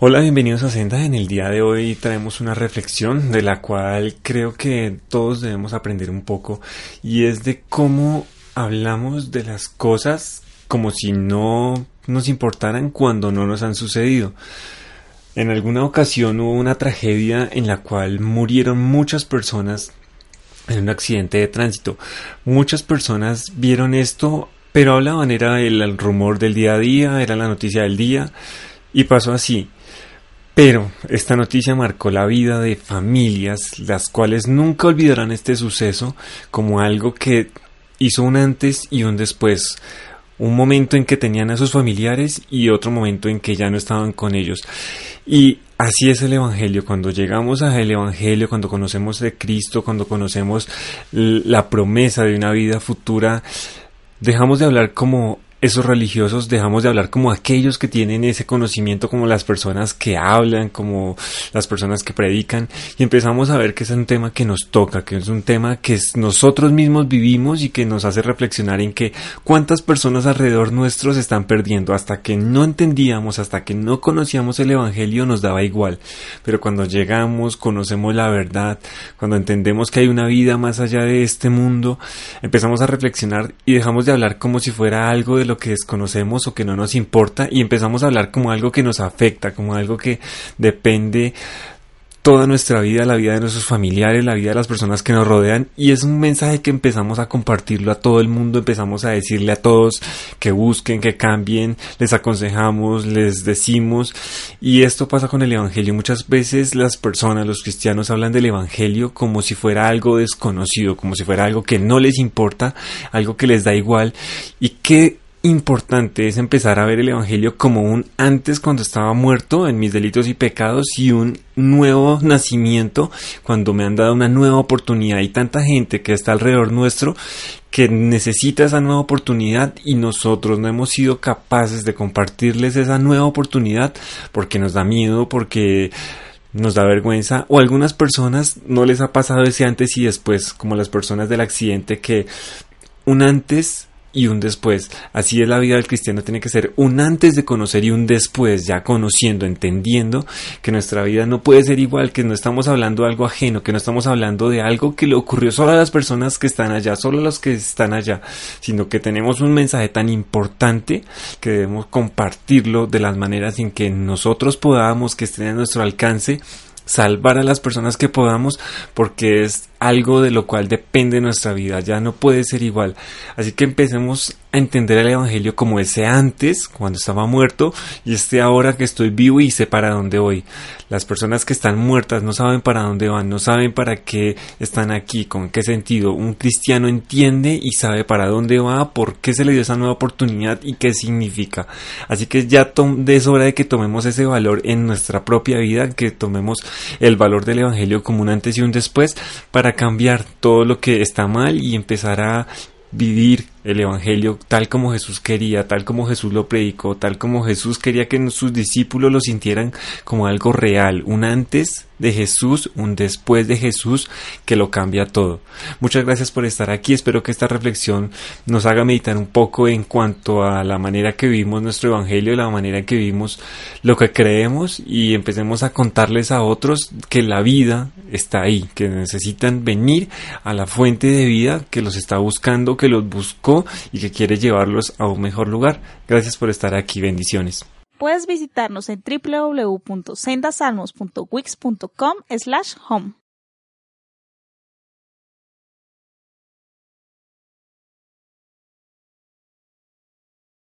Hola, bienvenidos a Senda. En el día de hoy traemos una reflexión de la cual creo que todos debemos aprender un poco y es de cómo hablamos de las cosas como si no nos importaran cuando no nos han sucedido. En alguna ocasión hubo una tragedia en la cual murieron muchas personas en un accidente de tránsito. Muchas personas vieron esto, pero hablaban, era el, rumor del día a día, era la noticia del día, y pasó así. Pero esta noticia marcó la vida de familias, las cuales nunca olvidarán este suceso como algo que hizo un antes y un después. Un momento en que tenían a sus familiares y otro momento en que ya no estaban con ellos. Y así es el Evangelio. Cuando llegamos al Evangelio, cuando conocemos de Cristo, cuando conocemos la promesa de una vida futura, dejamos de hablar como esos religiosos dejamos de hablar como aquellos que tienen ese conocimiento, como las personas que hablan, como las personas que predican, y empezamos a ver que es un tema que nos toca, que es un tema que nosotros mismos vivimos y que nos hace reflexionar en que cuántas personas alrededor nuestros están perdiendo, hasta que no entendíamos, hasta que no conocíamos el Evangelio nos daba igual, pero cuando llegamos, conocemos la verdad, cuando entendemos que hay una vida más allá de este mundo, empezamos a reflexionar y dejamos de hablar como si fuera algo de lo que desconocemos o que no nos importa y empezamos a hablar como algo que nos afecta, como algo que depende toda nuestra vida, la vida de nuestros familiares, la vida de las personas que nos rodean y es un mensaje que empezamos a compartirlo a todo el mundo, empezamos a decirle a todos que busquen, que cambien, les aconsejamos, les decimos y esto pasa con el Evangelio. Muchas veces las personas, los cristianos hablan del Evangelio como si fuera algo desconocido, como si fuera algo que no les importa, algo que les da igual y que importante es empezar a ver el Evangelio como un antes cuando estaba muerto en mis delitos y pecados y un nuevo nacimiento cuando me han dado una nueva oportunidad. Hay tanta gente que está alrededor nuestro que necesita esa nueva oportunidad y nosotros no hemos sido capaces de compartirles esa nueva oportunidad porque nos da miedo, porque nos da vergüenza o algunas personas no les ha pasado ese antes y después como las personas del accidente que un antes y un después. Así es la vida del cristiano, tiene que ser un antes de conocer y un después, ya conociendo, entendiendo que nuestra vida no puede ser igual, que no estamos hablando de algo ajeno, que no estamos hablando de algo que le ocurrió solo a las personas que están allá, solo a los que están allá, sino que tenemos un mensaje tan importante que debemos compartirlo de las maneras en que nosotros podamos, que estén a nuestro alcance, salvar a las personas que podamos porque es algo de lo cual depende nuestra vida, ya no puede ser igual. Así que empecemos a entender el Evangelio como ese antes, cuando estaba muerto, y este ahora que estoy vivo y sé para dónde voy. Las personas que están muertas no saben para dónde van, no saben para qué están aquí, con qué sentido. Un cristiano entiende y sabe para dónde va, por qué se le dio esa nueva oportunidad y qué significa. Así que ya es hora de que tomemos ese valor en nuestra propia vida, que tomemos el valor del Evangelio como un antes y un después para cambiar todo lo que está mal y empezar a vivir el Evangelio tal como Jesús quería, tal como Jesús lo predicó, tal como Jesús quería que sus discípulos lo sintieran como algo real, un antes de Jesús, un después de Jesús que lo cambia todo. Muchas gracias por estar aquí, espero que esta reflexión nos haga meditar un poco en cuanto a la manera que vivimos nuestro Evangelio, la manera que vivimos lo que creemos y empecemos a contarles a otros que la vida está ahí, que necesitan venir a la fuente de vida que los está buscando, que los buscó y que quiere llevarlos a un mejor lugar. Gracias por estar aquí. Bendiciones. Puedes visitarnos en www.sendasalmos.wix.com slash home.